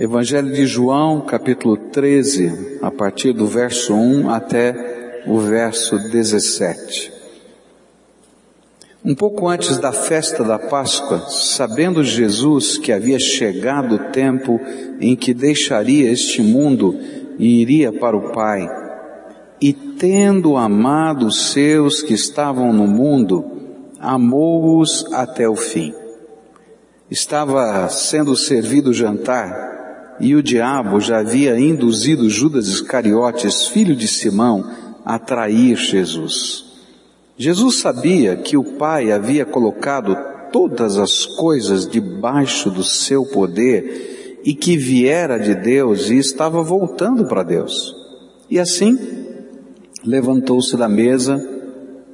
Evangelho de João, capítulo 13, a partir do verso 1 até o verso 17. Um pouco antes da festa da Páscoa, sabendo Jesus que havia chegado o tempo em que deixaria este mundo e iria para o Pai, e tendo amado os seus que estavam no mundo, amou-os até o fim. Estava sendo servido o jantar, e o diabo já havia induzido Judas Iscariotes, filho de Simão, a trair Jesus. Jesus sabia que o Pai havia colocado todas as coisas debaixo do seu poder e que viera de Deus e estava voltando para Deus. E assim, levantou-se da mesa,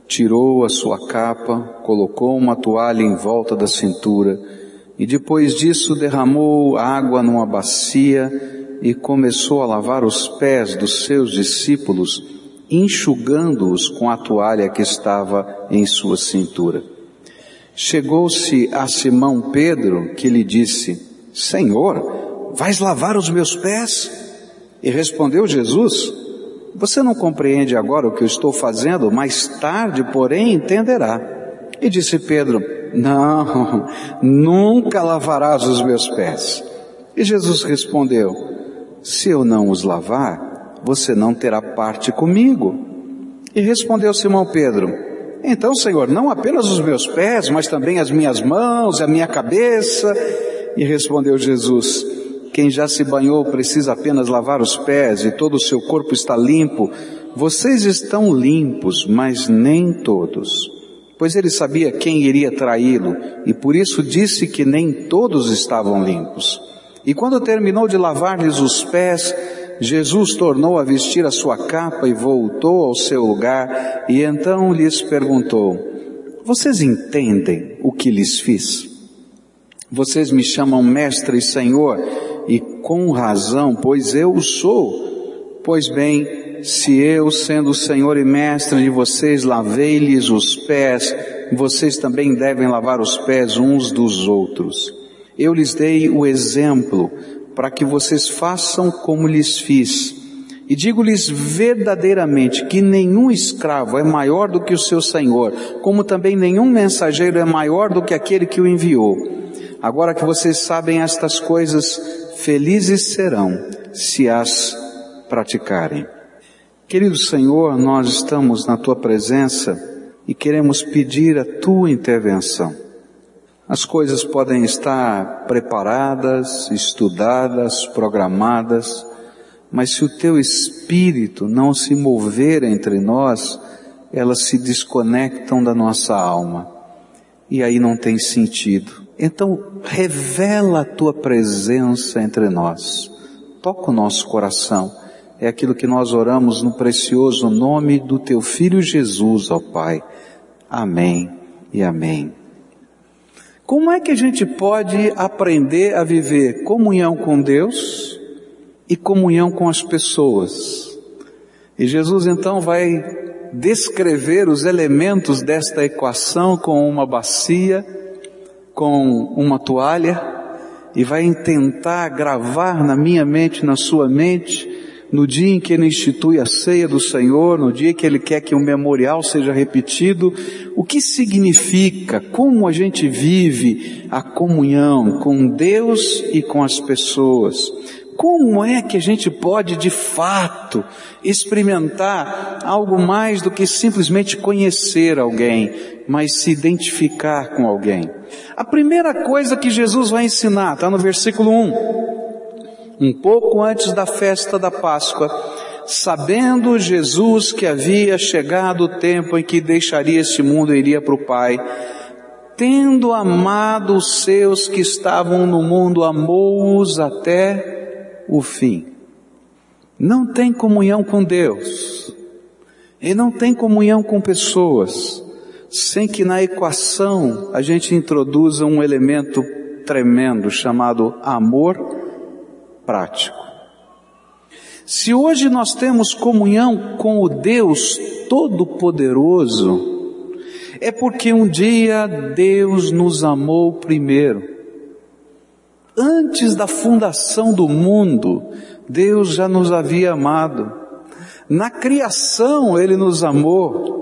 tirou a sua capa, colocou uma toalha em volta da cintura, e depois disso derramou água numa bacia e começou a lavar os pés dos seus discípulos, enxugando-os com a toalha que estava em sua cintura. Chegou-se a Simão Pedro, que lhe disse, Senhor, vais lavar os meus pés? E respondeu Jesus, você não compreende agora o que eu estou fazendo, mais tarde, porém, entenderá. E disse Pedro, não, nunca lavarás os meus pés. E Jesus respondeu, se eu não os lavar, você não terá parte comigo. E respondeu Simão Pedro, então Senhor, não apenas os meus pés, mas também as minhas mãos, a minha cabeça. E respondeu Jesus, quem já se banhou precisa apenas lavar os pés e todo o seu corpo está limpo. Vocês estão limpos, mas nem todos pois ele sabia quem iria traí-lo e por isso disse que nem todos estavam limpos. E quando terminou de lavar-lhes os pés, Jesus tornou a vestir a sua capa e voltou ao seu lugar e então lhes perguntou, vocês entendem o que lhes fiz? Vocês me chamam mestre e senhor e com razão, pois eu o sou. Pois bem, se eu, sendo o Senhor e Mestre de vocês, lavei-lhes os pés, vocês também devem lavar os pés uns dos outros. Eu lhes dei o exemplo para que vocês façam como lhes fiz. E digo-lhes verdadeiramente que nenhum escravo é maior do que o seu senhor, como também nenhum mensageiro é maior do que aquele que o enviou. Agora que vocês sabem estas coisas, felizes serão se as praticarem. Querido Senhor, nós estamos na tua presença e queremos pedir a tua intervenção. As coisas podem estar preparadas, estudadas, programadas, mas se o teu espírito não se mover entre nós, elas se desconectam da nossa alma. E aí não tem sentido. Então, revela a tua presença entre nós. Toca o nosso coração é aquilo que nós oramos no precioso nome do teu filho Jesus, ó Pai. Amém e amém. Como é que a gente pode aprender a viver comunhão com Deus e comunhão com as pessoas? E Jesus então vai descrever os elementos desta equação com uma bacia, com uma toalha, e vai tentar gravar na minha mente, na sua mente, no dia em que ele institui a ceia do Senhor, no dia que ele quer que o memorial seja repetido, o que significa, como a gente vive a comunhão com Deus e com as pessoas. Como é que a gente pode de fato experimentar algo mais do que simplesmente conhecer alguém, mas se identificar com alguém? A primeira coisa que Jesus vai ensinar está no versículo 1 um pouco antes da festa da Páscoa, sabendo Jesus que havia chegado o tempo em que deixaria este mundo e iria para o Pai, tendo amado os seus que estavam no mundo, amou-os até o fim. Não tem comunhão com Deus, e não tem comunhão com pessoas, sem que na equação a gente introduza um elemento tremendo chamado amor prático. Se hoje nós temos comunhão com o Deus Todo-Poderoso, é porque um dia Deus nos amou primeiro. Antes da fundação do mundo, Deus já nos havia amado. Na criação Ele nos amou.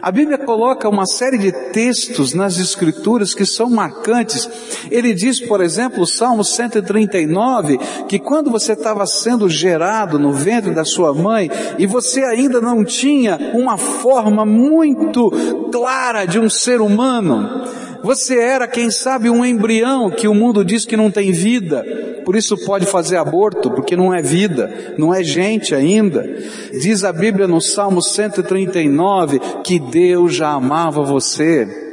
A Bíblia coloca uma série de textos nas Escrituras que são marcantes. Ele diz, por exemplo, o Salmo 139, que quando você estava sendo gerado no ventre da sua mãe e você ainda não tinha uma forma muito clara de um ser humano, você era, quem sabe, um embrião que o mundo diz que não tem vida, por isso pode fazer aborto, porque não é vida, não é gente ainda. Diz a Bíblia no Salmo 139 que Deus já amava você.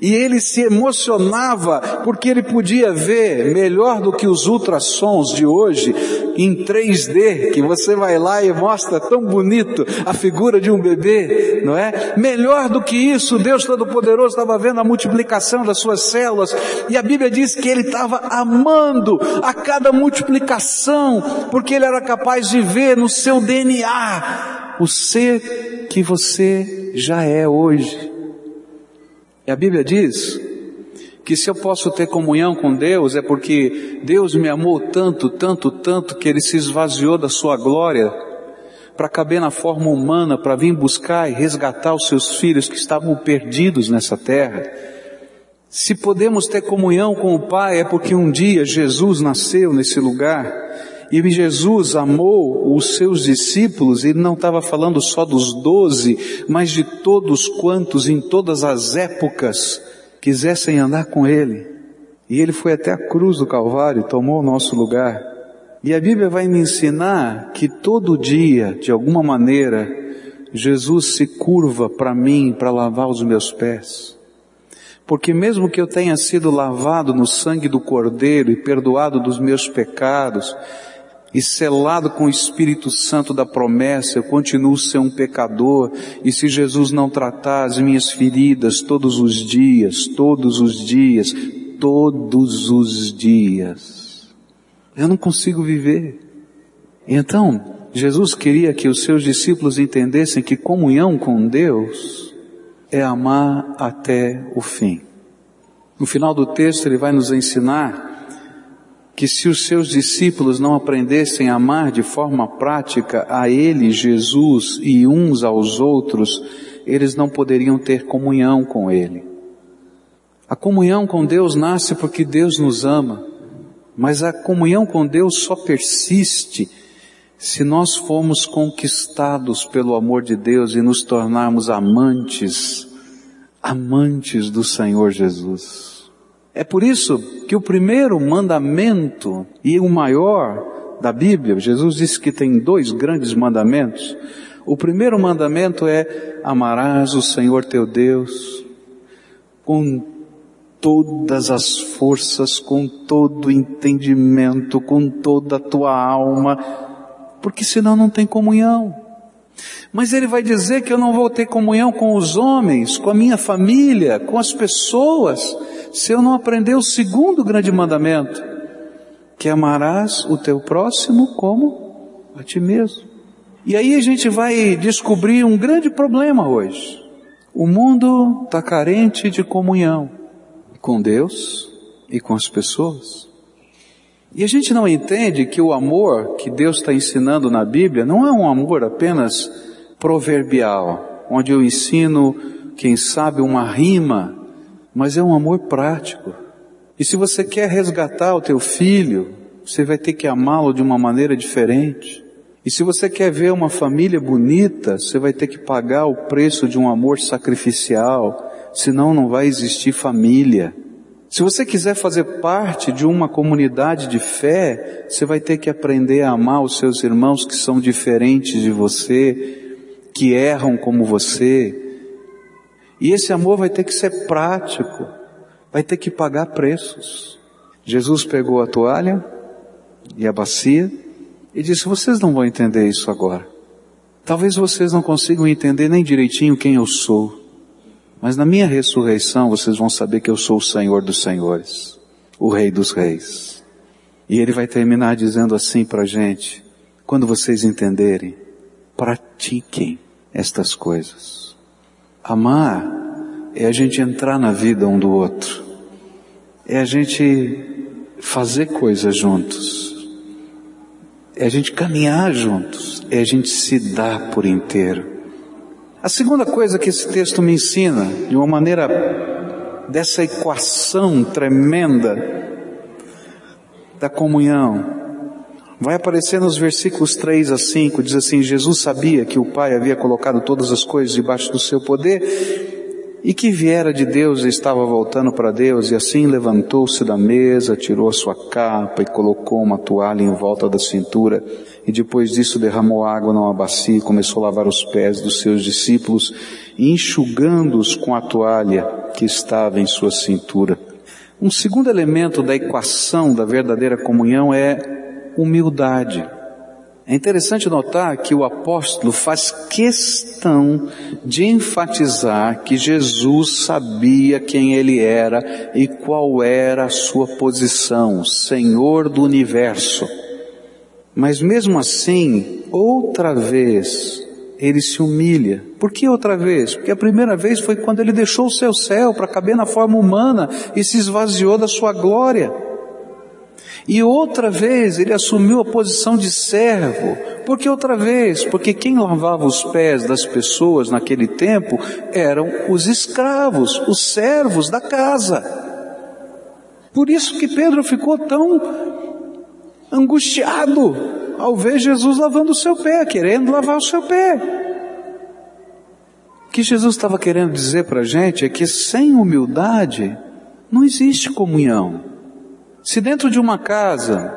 E ele se emocionava porque ele podia ver melhor do que os ultrassons de hoje em 3D, que você vai lá e mostra tão bonito a figura de um bebê, não é? Melhor do que isso, Deus Todo-Poderoso estava vendo a multiplicação das suas células e a Bíblia diz que ele estava amando a cada multiplicação, porque ele era capaz de ver no seu DNA o ser que você já é hoje. E a Bíblia diz que se eu posso ter comunhão com Deus é porque Deus me amou tanto, tanto, tanto que Ele se esvaziou da sua glória para caber na forma humana, para vir buscar e resgatar os seus filhos que estavam perdidos nessa terra. Se podemos ter comunhão com o Pai é porque um dia Jesus nasceu nesse lugar e Jesus amou os seus discípulos, ele não estava falando só dos doze, mas de todos quantos em todas as épocas quisessem andar com ele. E ele foi até a cruz do Calvário, tomou o nosso lugar. E a Bíblia vai me ensinar que todo dia, de alguma maneira, Jesus se curva para mim para lavar os meus pés. Porque mesmo que eu tenha sido lavado no sangue do Cordeiro e perdoado dos meus pecados, e selado com o Espírito Santo da promessa, eu continuo ser um pecador, e se Jesus não tratar as minhas feridas todos os dias, todos os dias, todos os dias, eu não consigo viver. Então, Jesus queria que os seus discípulos entendessem que comunhão com Deus é amar até o fim. No final do texto ele vai nos ensinar que se os seus discípulos não aprendessem a amar de forma prática a Ele, Jesus e uns aos outros, eles não poderiam ter comunhão com Ele. A comunhão com Deus nasce porque Deus nos ama, mas a comunhão com Deus só persiste se nós formos conquistados pelo amor de Deus e nos tornarmos amantes, amantes do Senhor Jesus. É por isso que o primeiro mandamento e o maior da Bíblia, Jesus disse que tem dois grandes mandamentos. O primeiro mandamento é amarás o Senhor teu Deus com todas as forças, com todo o entendimento, com toda a tua alma, porque senão não tem comunhão. Mas ele vai dizer que eu não vou ter comunhão com os homens, com a minha família, com as pessoas, se eu não aprender o segundo grande mandamento, que amarás o teu próximo como a ti mesmo. E aí a gente vai descobrir um grande problema hoje. O mundo está carente de comunhão com Deus e com as pessoas. E a gente não entende que o amor que Deus está ensinando na Bíblia não é um amor apenas proverbial, onde eu ensino, quem sabe, uma rima mas é um amor prático. E se você quer resgatar o teu filho, você vai ter que amá-lo de uma maneira diferente. E se você quer ver uma família bonita, você vai ter que pagar o preço de um amor sacrificial, senão não vai existir família. Se você quiser fazer parte de uma comunidade de fé, você vai ter que aprender a amar os seus irmãos que são diferentes de você, que erram como você, e esse amor vai ter que ser prático, vai ter que pagar preços. Jesus pegou a toalha e a bacia e disse: Vocês não vão entender isso agora. Talvez vocês não consigam entender nem direitinho quem eu sou, mas na minha ressurreição vocês vão saber que eu sou o Senhor dos Senhores, o Rei dos Reis. E ele vai terminar dizendo assim para a gente: quando vocês entenderem, pratiquem estas coisas. Amar é a gente entrar na vida um do outro. É a gente fazer coisas juntos, é a gente caminhar juntos, é a gente se dar por inteiro. A segunda coisa que esse texto me ensina, de uma maneira dessa equação tremenda da comunhão, vai aparecer nos versículos 3 a 5, diz assim: Jesus sabia que o Pai havia colocado todas as coisas debaixo do seu poder e que viera de Deus e estava voltando para Deus, e assim levantou-se da mesa, tirou a sua capa e colocou uma toalha em volta da cintura, e depois disso derramou água numa bacia e começou a lavar os pés dos seus discípulos, enxugando-os com a toalha que estava em sua cintura. Um segundo elemento da equação da verdadeira comunhão é humildade. É interessante notar que o apóstolo faz questão de enfatizar que Jesus sabia quem ele era e qual era a sua posição, Senhor do universo. Mas mesmo assim, outra vez, ele se humilha. Por que outra vez? Porque a primeira vez foi quando ele deixou o seu céu para caber na forma humana e se esvaziou da sua glória. E outra vez ele assumiu a posição de servo. Por que outra vez? Porque quem lavava os pés das pessoas naquele tempo eram os escravos, os servos da casa. Por isso que Pedro ficou tão angustiado ao ver Jesus lavando o seu pé, querendo lavar o seu pé. O que Jesus estava querendo dizer para a gente é que sem humildade não existe comunhão. Se dentro de uma casa,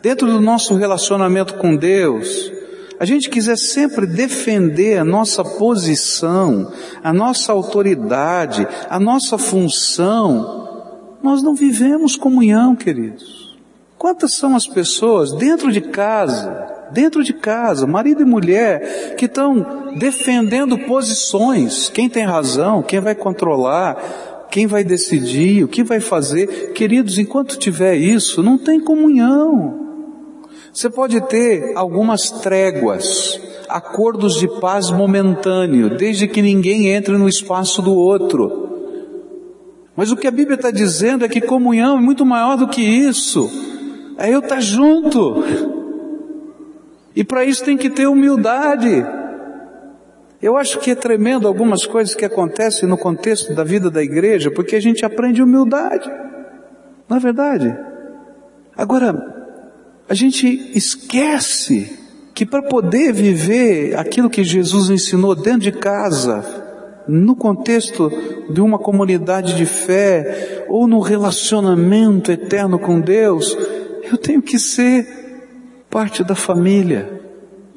dentro do nosso relacionamento com Deus, a gente quiser sempre defender a nossa posição, a nossa autoridade, a nossa função, nós não vivemos comunhão, queridos. Quantas são as pessoas dentro de casa, dentro de casa, marido e mulher, que estão defendendo posições, quem tem razão, quem vai controlar, quem vai decidir, o que vai fazer. Queridos, enquanto tiver isso, não tem comunhão. Você pode ter algumas tréguas, acordos de paz momentâneo, desde que ninguém entre no espaço do outro. Mas o que a Bíblia está dizendo é que comunhão é muito maior do que isso. É eu estar junto. E para isso tem que ter humildade. Eu acho que é tremendo algumas coisas que acontecem no contexto da vida da igreja, porque a gente aprende humildade. Não é verdade? Agora, a gente esquece que para poder viver aquilo que Jesus ensinou dentro de casa, no contexto de uma comunidade de fé, ou no relacionamento eterno com Deus, eu tenho que ser parte da família.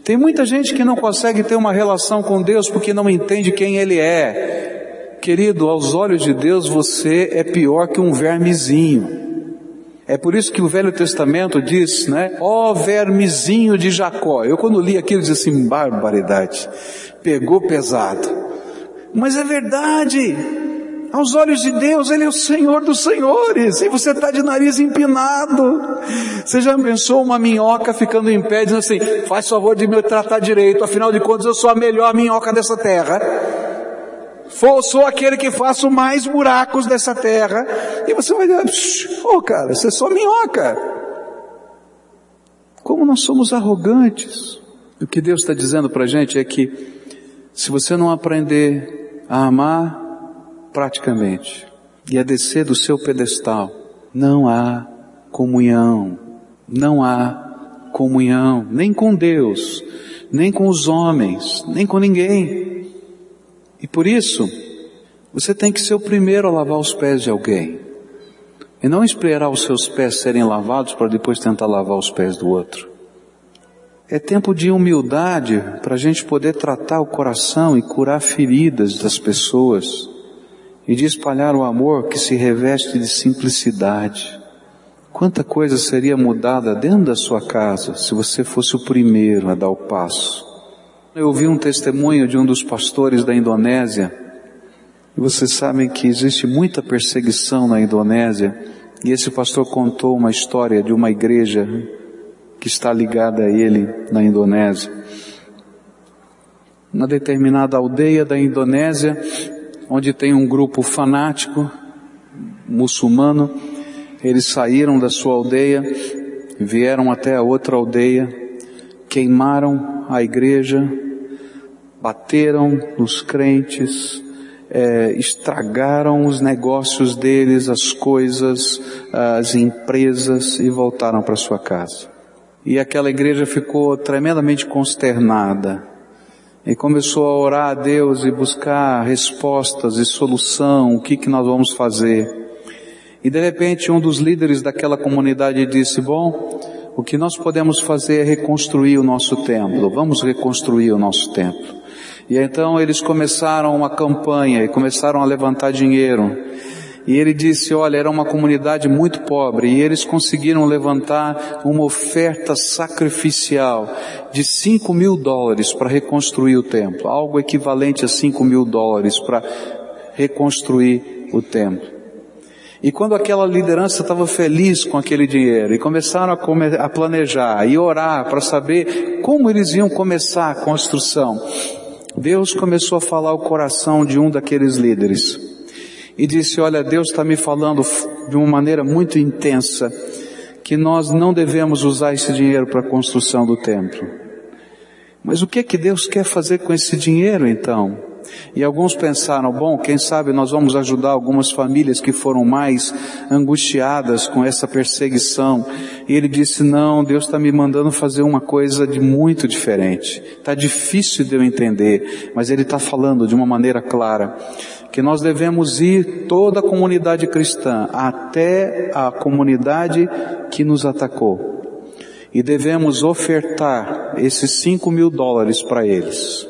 Tem muita gente que não consegue ter uma relação com Deus porque não entende quem Ele é. Querido, aos olhos de Deus você é pior que um vermezinho. É por isso que o Velho Testamento diz, né? Ó oh, vermezinho de Jacó. Eu quando li aquilo disse assim, barbaridade. Pegou pesado. Mas é verdade. Aos olhos de Deus, Ele é o Senhor dos Senhores, e você está de nariz empinado. Você já pensou uma minhoca ficando em pé, dizendo assim, faz favor de me tratar direito, afinal de contas eu sou a melhor minhoca dessa terra. Sou aquele que faço mais buracos dessa terra. E você vai dizer, ô oh, cara, você é só minhoca. Como nós somos arrogantes. O que Deus está dizendo para a gente é que, se você não aprender a amar praticamente, e a descer do seu pedestal, não há comunhão, não há comunhão, nem com Deus, nem com os homens, nem com ninguém. E por isso, você tem que ser o primeiro a lavar os pés de alguém. E não esperar os seus pés serem lavados para depois tentar lavar os pés do outro. É tempo de humildade para a gente poder tratar o coração e curar feridas das pessoas e de espalhar o amor que se reveste de simplicidade. Quanta coisa seria mudada dentro da sua casa se você fosse o primeiro a dar o passo. Eu ouvi um testemunho de um dos pastores da Indonésia, e vocês sabem que existe muita perseguição na Indonésia, e esse pastor contou uma história de uma igreja que está ligada a ele na Indonésia. Na determinada aldeia da Indonésia, onde tem um grupo fanático muçulmano, Eles saíram da sua aldeia, vieram até a outra aldeia, queimaram a igreja, bateram nos crentes, é, estragaram os negócios deles, as coisas, as empresas e voltaram para sua casa. E aquela igreja ficou tremendamente consternada e começou a orar a Deus e buscar respostas e solução, o que que nós vamos fazer. E de repente um dos líderes daquela comunidade disse, bom, o que nós podemos fazer é reconstruir o nosso templo, vamos reconstruir o nosso templo. E então eles começaram uma campanha e começaram a levantar dinheiro. E ele disse, olha, era uma comunidade muito pobre e eles conseguiram levantar uma oferta sacrificial de 5 mil dólares para reconstruir o templo, algo equivalente a 5 mil dólares para reconstruir o templo. E quando aquela liderança estava feliz com aquele dinheiro e começaram a, come a planejar e orar para saber como eles iam começar a construção, Deus começou a falar o coração de um daqueles líderes e disse: Olha, Deus está me falando de uma maneira muito intensa que nós não devemos usar esse dinheiro para a construção do templo. Mas o que é que Deus quer fazer com esse dinheiro então? E alguns pensaram, bom, quem sabe nós vamos ajudar algumas famílias que foram mais angustiadas com essa perseguição. E ele disse, não, Deus está me mandando fazer uma coisa de muito diferente. Está difícil de eu entender, mas ele está falando de uma maneira clara que nós devemos ir toda a comunidade cristã até a comunidade que nos atacou. E devemos ofertar esses cinco mil dólares para eles.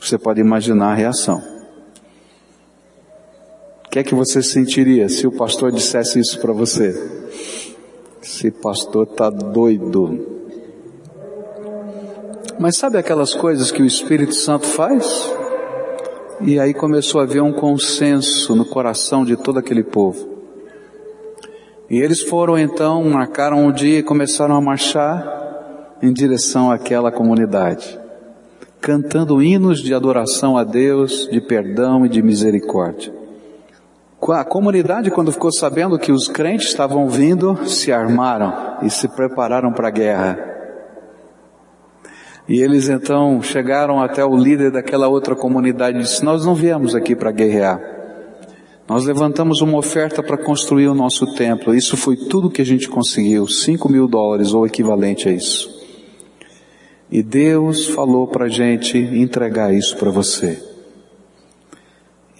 Você pode imaginar a reação. O que é que você sentiria se o pastor dissesse isso para você? Esse pastor tá doido. Mas sabe aquelas coisas que o Espírito Santo faz? E aí começou a haver um consenso no coração de todo aquele povo. E eles foram então, marcaram um dia e começaram a marchar em direção àquela comunidade cantando hinos de adoração a Deus, de perdão e de misericórdia. A comunidade, quando ficou sabendo que os crentes estavam vindo, se armaram e se prepararam para a guerra. E eles então chegaram até o líder daquela outra comunidade e disse, nós não viemos aqui para guerrear. Nós levantamos uma oferta para construir o nosso templo. Isso foi tudo que a gente conseguiu, cinco mil dólares ou equivalente a isso. E Deus falou para a gente entregar isso para você.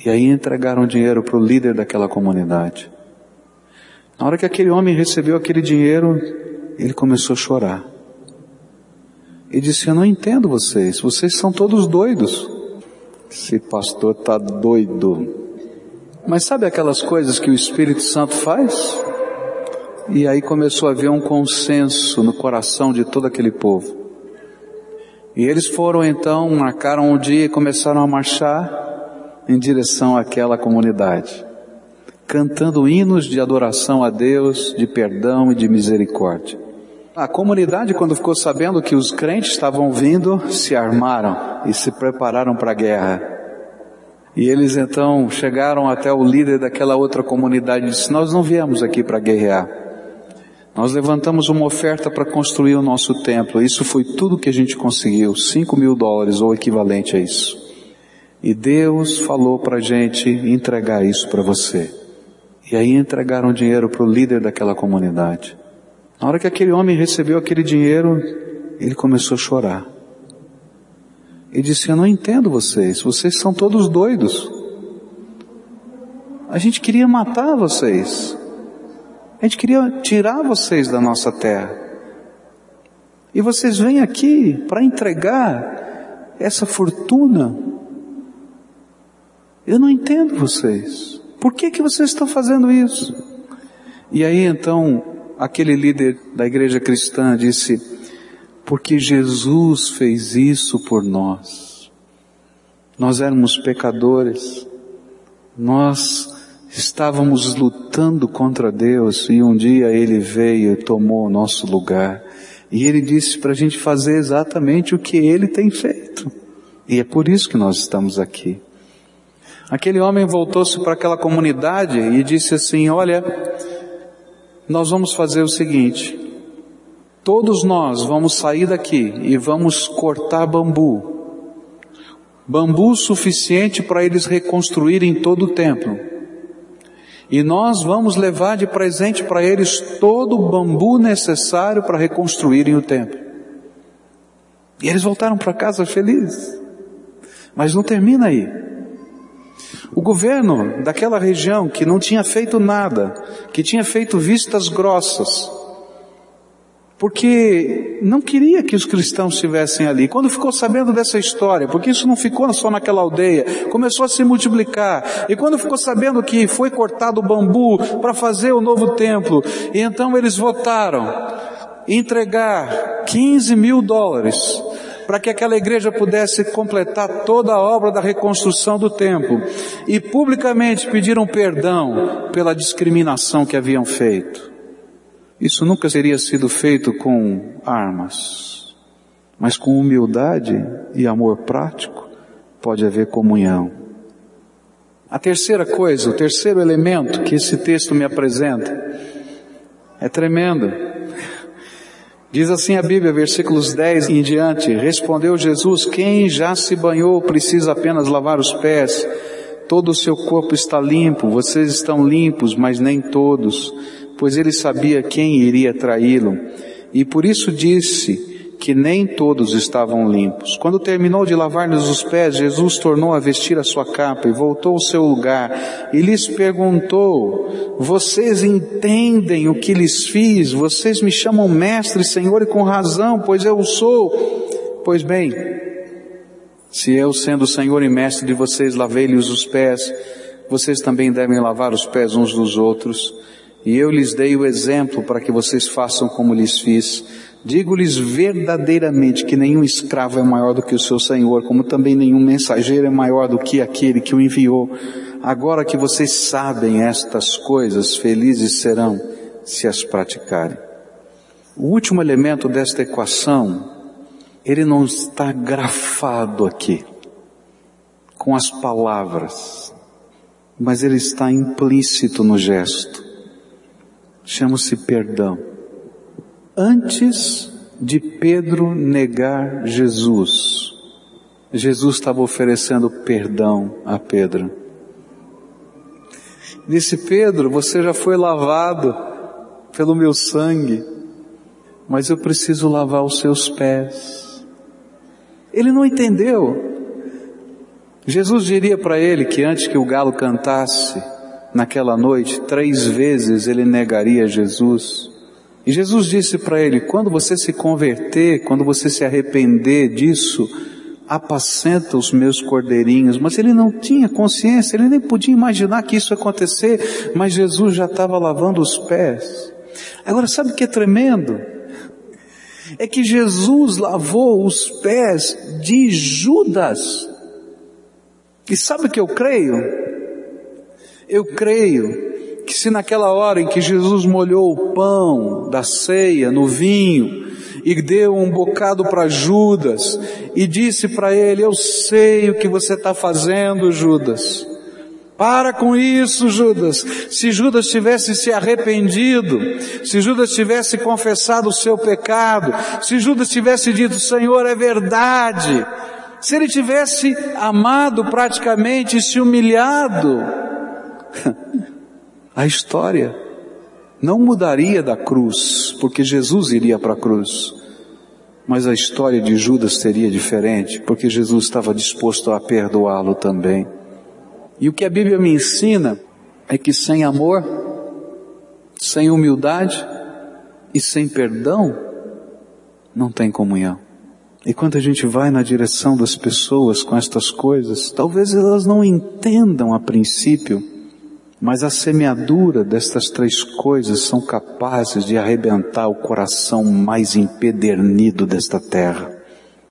E aí entregaram dinheiro para o líder daquela comunidade. Na hora que aquele homem recebeu aquele dinheiro, ele começou a chorar. E disse, eu não entendo vocês, vocês são todos doidos. Esse pastor está doido. Mas sabe aquelas coisas que o Espírito Santo faz? E aí começou a haver um consenso no coração de todo aquele povo. E eles foram então, marcaram um dia e começaram a marchar em direção àquela comunidade, cantando hinos de adoração a Deus, de perdão e de misericórdia. A comunidade, quando ficou sabendo que os crentes estavam vindo, se armaram e se prepararam para a guerra. E eles então chegaram até o líder daquela outra comunidade e disse, nós não viemos aqui para guerrear. Nós levantamos uma oferta para construir o nosso templo. Isso foi tudo que a gente conseguiu, 5 mil dólares ou equivalente a isso. E Deus falou para a gente entregar isso para você. E aí entregaram dinheiro para o líder daquela comunidade. Na hora que aquele homem recebeu aquele dinheiro, ele começou a chorar. E disse, eu não entendo vocês, vocês são todos doidos. A gente queria matar vocês. A gente queria tirar vocês da nossa terra. E vocês vêm aqui para entregar essa fortuna. Eu não entendo vocês. Por que que vocês estão fazendo isso? E aí então, aquele líder da igreja cristã disse, porque Jesus fez isso por nós. Nós éramos pecadores. Nós Estávamos lutando contra Deus e um dia Ele veio e tomou o nosso lugar. E Ele disse para a gente fazer exatamente o que Ele tem feito. E é por isso que nós estamos aqui. Aquele homem voltou-se para aquela comunidade e disse assim: Olha, nós vamos fazer o seguinte, todos nós vamos sair daqui e vamos cortar bambu. Bambu suficiente para eles reconstruírem todo o templo. E nós vamos levar de presente para eles todo o bambu necessário para reconstruírem o templo. E eles voltaram para casa felizes. Mas não termina aí. O governo daquela região que não tinha feito nada, que tinha feito vistas grossas, porque não queria que os cristãos estivessem ali. Quando ficou sabendo dessa história, porque isso não ficou só naquela aldeia, começou a se multiplicar. E quando ficou sabendo que foi cortado o bambu para fazer o novo templo, e então eles votaram entregar 15 mil dólares para que aquela igreja pudesse completar toda a obra da reconstrução do templo. E publicamente pediram perdão pela discriminação que haviam feito. Isso nunca teria sido feito com armas, mas com humildade e amor prático pode haver comunhão. A terceira coisa, o terceiro elemento que esse texto me apresenta é tremendo. Diz assim a Bíblia, versículos 10 em diante, respondeu Jesus, quem já se banhou precisa apenas lavar os pés, todo o seu corpo está limpo, vocês estão limpos, mas nem todos, pois ele sabia quem iria traí-lo, e por isso disse, que nem todos estavam limpos. Quando terminou de lavar-lhes os pés, Jesus tornou a vestir a sua capa e voltou ao seu lugar e lhes perguntou, vocês entendem o que lhes fiz? Vocês me chamam mestre, Senhor e com razão, pois eu sou. Pois bem, se eu sendo Senhor e mestre de vocês lavei-lhes os pés, vocês também devem lavar os pés uns dos outros. E eu lhes dei o exemplo para que vocês façam como lhes fiz. Digo-lhes verdadeiramente que nenhum escravo é maior do que o seu senhor, como também nenhum mensageiro é maior do que aquele que o enviou. Agora que vocês sabem estas coisas, felizes serão se as praticarem. O último elemento desta equação, ele não está grafado aqui, com as palavras, mas ele está implícito no gesto. Chama-se perdão antes de Pedro negar Jesus, Jesus estava oferecendo perdão a Pedro. Disse Pedro, você já foi lavado pelo meu sangue, mas eu preciso lavar os seus pés. Ele não entendeu. Jesus diria para ele que antes que o galo cantasse, naquela noite, três vezes ele negaria Jesus. E Jesus disse para ele: quando você se converter, quando você se arrepender disso, apacenta os meus cordeirinhos. Mas ele não tinha consciência, ele nem podia imaginar que isso ia acontecer, mas Jesus já estava lavando os pés. Agora, sabe o que é tremendo? É que Jesus lavou os pés de Judas. E sabe o que eu creio? Eu creio que se naquela hora em que Jesus molhou o pão da ceia no vinho e deu um bocado para Judas e disse para ele, eu sei o que você está fazendo, Judas. Para com isso, Judas. Se Judas tivesse se arrependido, se Judas tivesse confessado o seu pecado, se Judas tivesse dito, Senhor, é verdade, se ele tivesse amado praticamente e se humilhado, a história não mudaria da cruz, porque Jesus iria para a cruz. Mas a história de Judas seria diferente, porque Jesus estava disposto a perdoá-lo também. E o que a Bíblia me ensina é que sem amor, sem humildade e sem perdão, não tem comunhão. E quando a gente vai na direção das pessoas com estas coisas, talvez elas não entendam a princípio, mas a semeadura destas três coisas são capazes de arrebentar o coração mais empedernido desta terra.